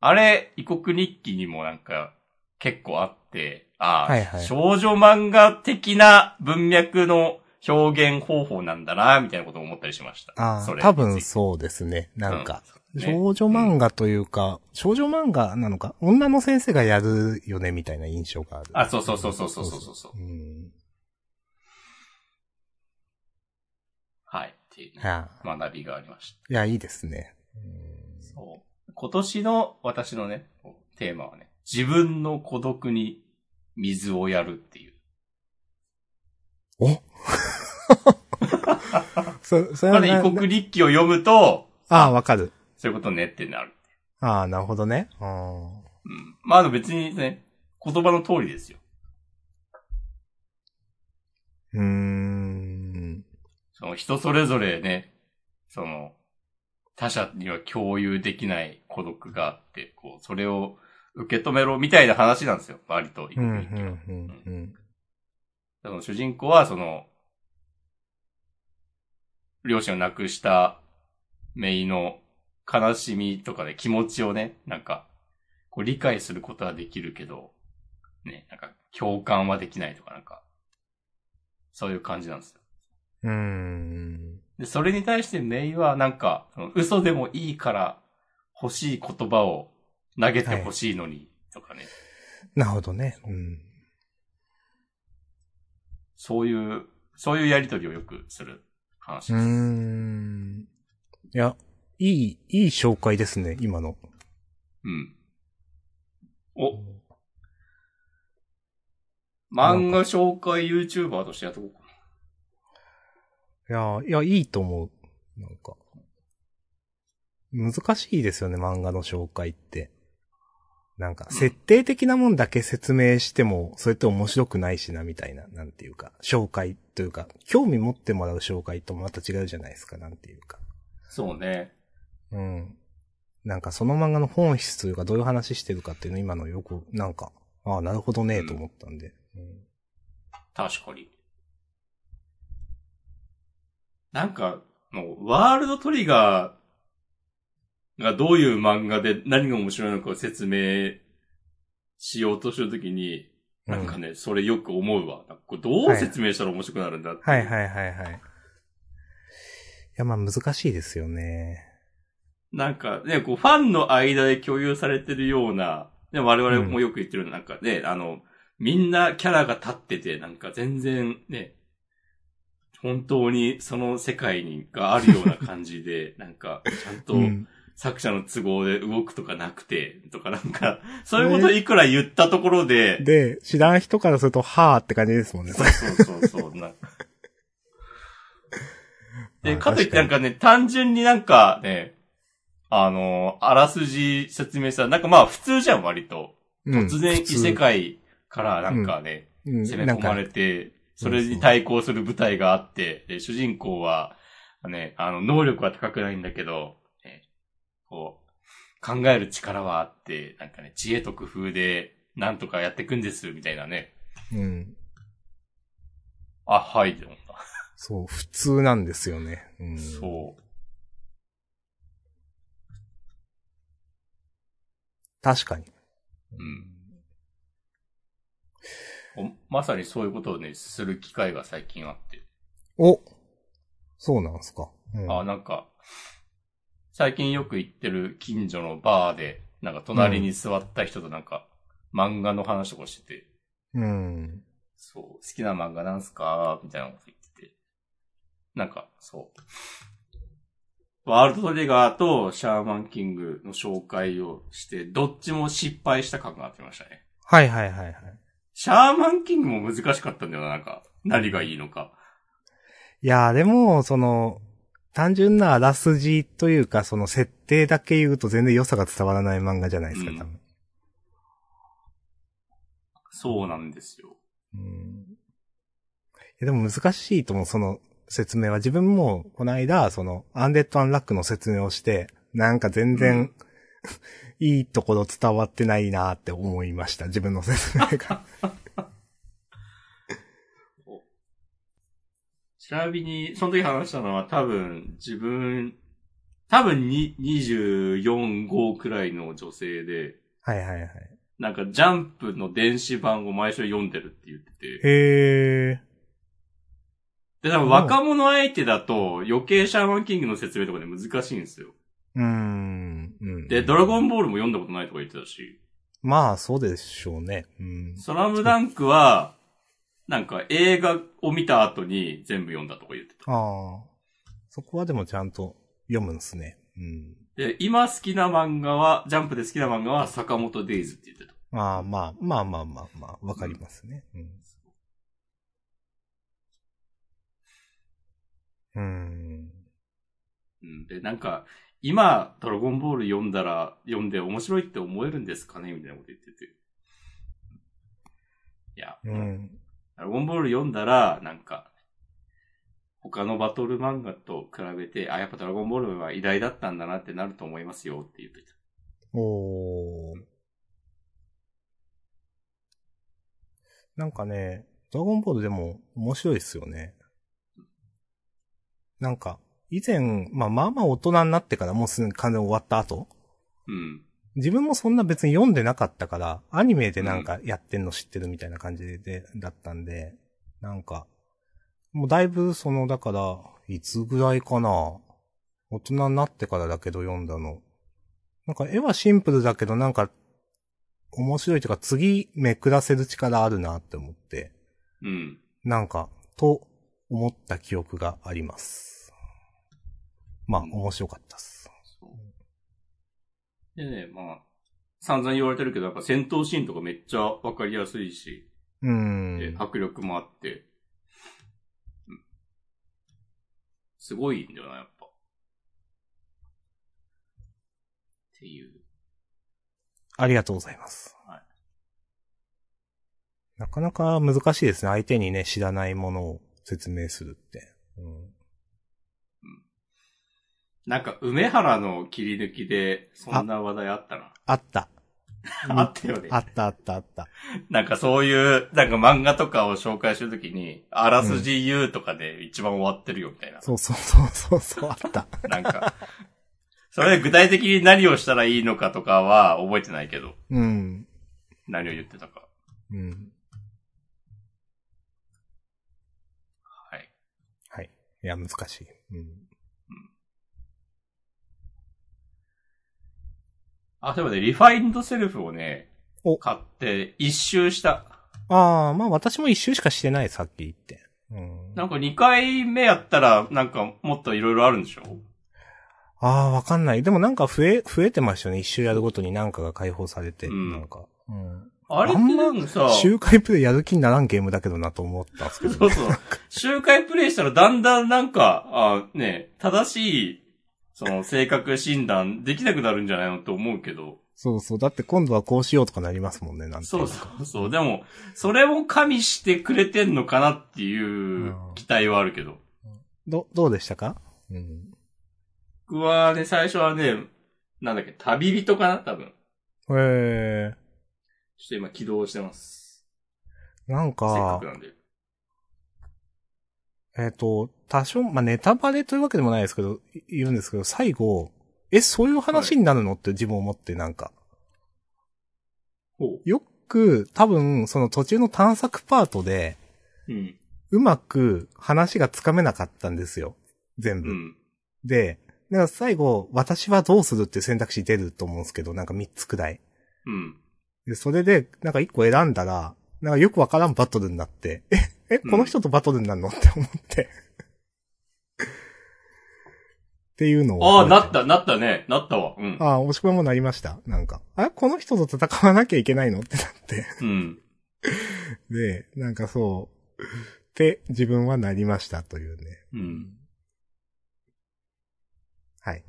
あれ、異国日記にもなんか結構あって、ああ、はいはい少女漫画的な文脈の表現方法なんだな、みたいなことを思ったりしました。ああ、それ多分そうですね。なんか、うんね少女漫画というか、少女漫画なのか、女の先生がやるよね、みたいな印象がある。あ、そうそうそうそうそうそうそう。うん。はい。っていうはあ、学びがありました。いや、いいですね。うんそう。今年の私のね、テーマはね、自分の孤独に水をやるっていう。お？[LAUGHS] そ、それまだはな異国日記を読むと、ああ、わかる。そういうことねってなる。ああ、なるほどね。うん。うん。まあ、あの別にね、言葉の通りですよ。うーん。その人それぞれね、その、他者には共有できない孤独があって、こう、それを受け止めろみたいな話なんですよ。割と異うん、うん。うん、主人公は、その、両親を亡くしたメイの悲しみとかで気持ちをね、なんか、こう理解することはできるけど、ね、なんか共感はできないとかなんか、そういう感じなんですよ。うーん。で、それに対してメイはなんか、嘘でもいいから欲しい言葉を投げて欲しいのに、とかね、なるほどね。うん。そういう、そういうやりとりをよくする話です。ん。いや、いい、いい紹介ですね、今の。うん。お、漫画紹介 YouTuber としてやっとこうかいや、いや、いいと思う。なんか。難しいですよね、漫画の紹介って。なんか、うん設定的なもんだけ説明しても、それって面白くないしな、みたいな、なんていうか、紹介というか、興味持ってもらう紹介とまた違うじゃないですか、なんていうか。そうね。うん。なんかその漫画の本質というか、どういう話してるかっていうの今のよく、なんか、ああ、なるほどね、と思ったんで。うん確かに。なんか、もう、ワールドトリガーがどういう漫画で何が面白いのかを説明しようとするときに、なんかね、それよく思うわ。これどう説明したら面白くなるんだって。はいはいはいはい。いや、まあ難しいですよね。なんかね、こう、ファンの間で共有されてるような、で我々もよく言ってるなんかね、あの、みんなキャラが立ってて、なんか全然ね、本当にその世界にがあるような感じで、[LAUGHS] なんか、ちゃんとうん。作者の都合で動くとかなくて、とかなんか、そういうこといくら言ったところで、で、知らん人からすると、はーって感じですもんね。そうそうそうそう、なんか。[LAUGHS] で、あかといってなんかね、単純になんかね、あの、あらすじ説明したら、なんかまあ普通じゃん、割と。うん突然異世界からなんかね、うん攻め込まれて、それに対抗する部隊があって、で、主人公は、ね、あの、能力は高くないんだけど、ねこう、考える力はあって、なんかね、知恵と工夫で、なんとかやっていくんです、みたいなね。うん。あ、はい、って思った。そう、普通なんですよね。うん。そう。確かに。うん。おまさにそういうことをね、する機会が最近あって。おそうなんすか。うん、あ、なんか、最近よく行ってる近所のバーで、なんか隣に座った人となんか、漫画の話とかしてて、うん。そう、好きな漫画なんすか？みたいなこと言ってて。なんか、そう。ワールドトリガーとシャーマンキングの紹介をして、どっちも失敗した感があってましたね。はいはいはいはい。シャーマンキングも難しかったんだよな、なんか。何がいいのか。いやーでも、その、単純なあらすじというか、その設定だけ言うと全然良さが伝わらない漫画じゃないですか、うん多分。そうなんですよ。うん。いやでも難しいと思う、その説明は。自分も、この間、その、アンデッド・アンラックの説明をして、なんか全然、うんいいところ伝わってないなって思いました、自分の説明が。[LAUGHS] ちなみに、その時話したのは多分、自分、多分に24、5くらいの女性で、はいはいはい。なんかジャンプの電子版を毎週読んでるって言ってて、へー。で、多分若者相手だと余計シャーマンキングの説明とかで難しいんですよ。うーん。うん。で、ドラゴンボールも読んだことないとか言ってたし、まあ、そうでしょうね。うん。スラムダンクは、なんか映画を見た後に全部読んだとか言ってた。ああ。そこはでもちゃんと読むんですね。うん。で、今好きな漫画は、ジャンプで好きな漫画は坂本デイズって言ってた。まあまあ、まあまあまあまあ、わかりますね。うん。うん。うん。で、なんか、今、ドラゴンボール読んだら、読んで面白いって思えるんですかね？みたいなこと言ってて。いや、うん。ドラゴンボール読んだら、なんか、他のバトル漫画と比べて、あ、やっぱドラゴンボールは偉大だったんだなってなると思いますよって言ってた。おー。なんかね、ドラゴンボールでも面白いですよね。なんか、以前、まあまあまあ大人になってからもうすぐ完全に終わった後うん。自分もそんな別に読んでなかったから、アニメでなんかやってんの知ってるみたいな感じで、だったんで、なんか、もうだいぶその、だから、いつぐらいかな大人になってからだけど読んだの。なんか絵はシンプルだけどなんか、面白いというか次めくらせる力あるなって思って、うん。なんか、と思った記憶があります。まあ、うん面白かったっす。でね、まあ、散々言われてるけど、やっぱ戦闘シーンとかめっちゃわかりやすいし、うーん。で迫力もあって、うん。すごいんだよな、やっぱ。っていう。ありがとうございます。はいなかなか難しいですね。相手にね、知らないものを説明するって。うん、なんか、梅原の切り抜きで、そんな話題あったな。あった。[LAUGHS] あったよねあったあったあった。なんかそういう、なんか漫画とかを紹介するときに、あらすじ言うとかで一番終わってるよみたいな。そうそうそうそうそう、あった。なんか、それで具体的に何をしたらいいのかとかは覚えてないけど、うん。何を言ってたか。うん。はい。はい。いや、難しい。うん。あ、そういえばね、リファインドセルフをねお、買って一周した。ああ、まあ私も一周しかしてない、さっき言って。うん。なんか2回目やったら、なんかもっといろいろあるんでしょ？ああ、わかんない。でもなんか増え、増えてましたよね。一周やるごとになんかが解放されて。うんなんか。うん。あれってでもさ、周回プレイやる気にならんゲームだけどなと思ったんですけど。そうそう。周回プレイしたらだんだんなんか、あね、正しい、その性格診断できなくなるんじゃないのって思うけど。そうそう。だって今度はこうしようとかなりますもんね、なんていそうかそうそう。でも、それも加味してくれてんのかなっていう期待はあるけど。ど、どうでしたか？うん。僕はね、最初はね、なんだっけ、旅人かな？多分。へえちょっと今起動してます。なんせっかかく、なんで。えっ、と、多少、まあ、ネタバレというわけでもないですけど、い言うんですけど、最後、え、そういう話になるのって自分思ってなんか、ほよく、多分、その途中の探索パートで、う。うん。うまく話がつかめなかったんですよ。全部。うん。で、だから最後、私はどうするって選択肢出ると思うんですけど、なんか3つくらい。うん。で、それで、なんか1個選んだら、なんかよくわからんバトルになって、え、え、この人とバトルになるの？[LAUGHS] って思って。っていうのを。ああ、なった、なったね。なったわ。うん。ああ、押し込みもなりました。なんか、あこの人と戦わなきゃいけないの？ってなって。うん。[LAUGHS] で、なんかそう、って自分はなりましたというね。うん。はい。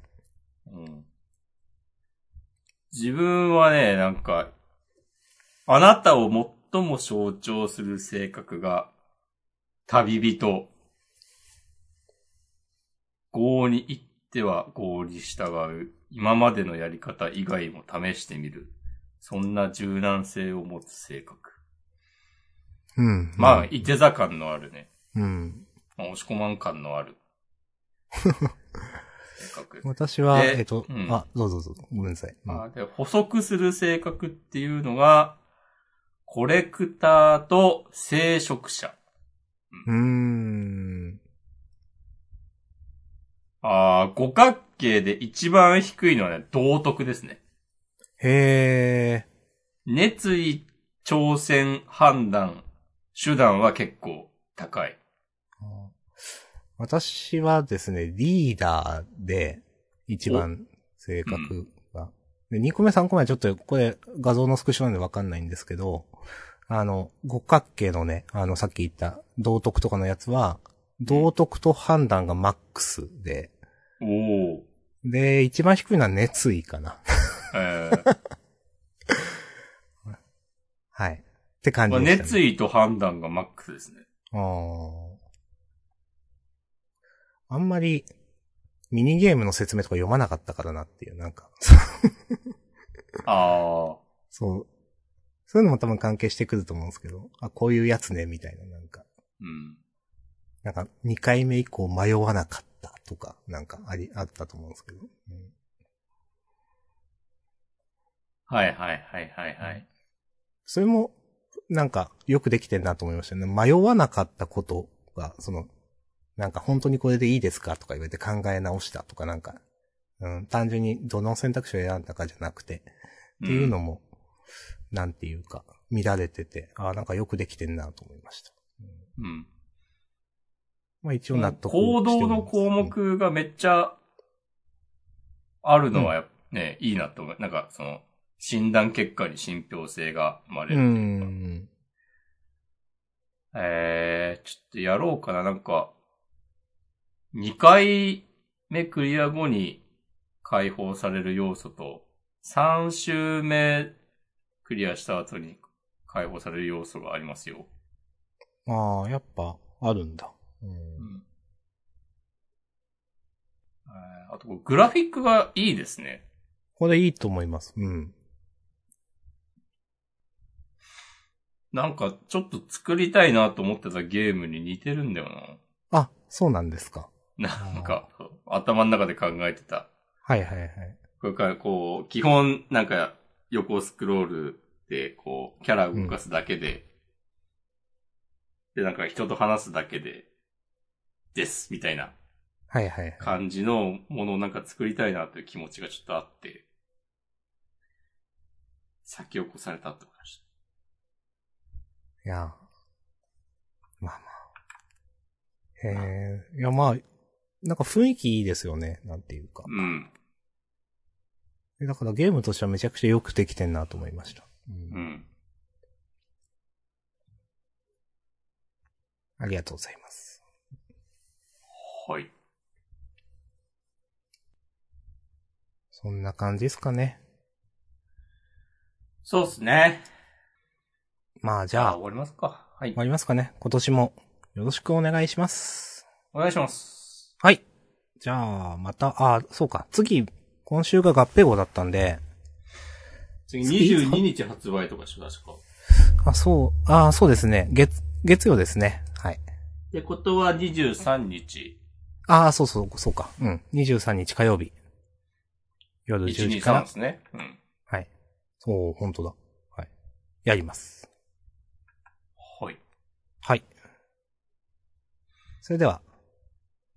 うん。自分はね、なんか、あなたを最も象徴する性格が、旅人。合に行っては合に従う。今までのやり方以外も試してみる。そんな柔軟性を持つ性格。うん。まあ、いて座感のあるね。うん。まあ、押し込まん感のある。性格。[LAUGHS] 私は、でえっと、うんあ、どうぞどうぞ。ごめんなさい。うんまあ、で、補足する性格っていうのが、コレクターと聖職者。うーん。ああ、五角形で一番低いのはね、道徳ですね。へえ。熱意、挑戦、判断、手段は結構高い。私はですね、リーダーで、一番性格が。で、2個目3個目はちょっと、これ画像のスクショなんでわかんないんですけど、あの、五角形のね、あの、さっき言った道徳とかのやつは、道徳と判断がマックスで、おお。で、一番低いのは熱意かな。えー [LAUGHS] はい。って感まあ、じでね。熱意と判断がマックスですね。あーあんまり、ミニゲームの説明とか読まなかったからなっていう、なんか、ああ。そう。そういうのも多分関係してくると思うんですけど、あ、こういうやつね、みたいな、なんか、うん。なんか、2回目以降迷わなかったとか、なんか、あり、あったと思うんですけど。うんはいはいはいはいはい。それも、なんか、よくできてんなと思いましたね。迷わなかったことが、その、なんか本当にこれでいいですかとか言われて考え直したとかなんか、うん、単純にどの選択肢を選んだかじゃなくて、っていうのも、なんていうか、見られてて、ああ、なんかよくできてんなと思いました。うん。まあ一応納得行動の項目がめっちゃあるのはやっぱね、いいなと思う。なんかその、診断結果に信憑性が生まれうるというか。ん。えー、ちょっとやろうかな。なんか、2回目クリア後に解放される要素と、3周目クリアした後に解放される要素がありますよ。ああ、やっぱ、あるんだ。うんうん。えーあと、グラフィックがいいですね。これいいと思います。うん。なんか、ちょっと作りたいなと思ってたゲームに似てるんだよあ、そうなんですか。な。なんか、頭の中で考えてた。はいはいはい。これから、こう、基本、なんか、横スクロールで、こう、キャラ動かすだけで、で、なんか人と話すだけで、です、みたいなはいはいはい。感じのものをなんか作りたいなという気持ちがちょっとあって、先を越されたって思いましいや。まあまあ。えー、いやまあ、なんか雰囲気いいですよね、なんていうか。うん。だからゲームとしてはめちゃくちゃよくできてんなと思いました。うんうん。ありがとうございます。はい。そんな感じですかね。そうですね。まあじゃあ、終わりますか。はい終。わりますかね。今年もよろしくお願いします。お願いします。はい。じゃあ、また、あ、そうか。次、今週が合併号だったんで、次、次22日発売とかでしょ、確か？あ、そう、あ、そうですね。月、月曜ですね。はい。ってことは23日、あ、そうそう、そうか。うん。23日火曜日。夜10時か123らで。すね。うん。はい。そう、本当だ。はい。やります。はい。はい。それでは、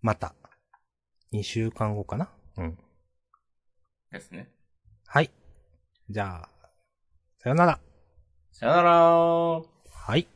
また、2週間後かな？うん。ですね。はい。じゃあ、さよなら。さよならはい。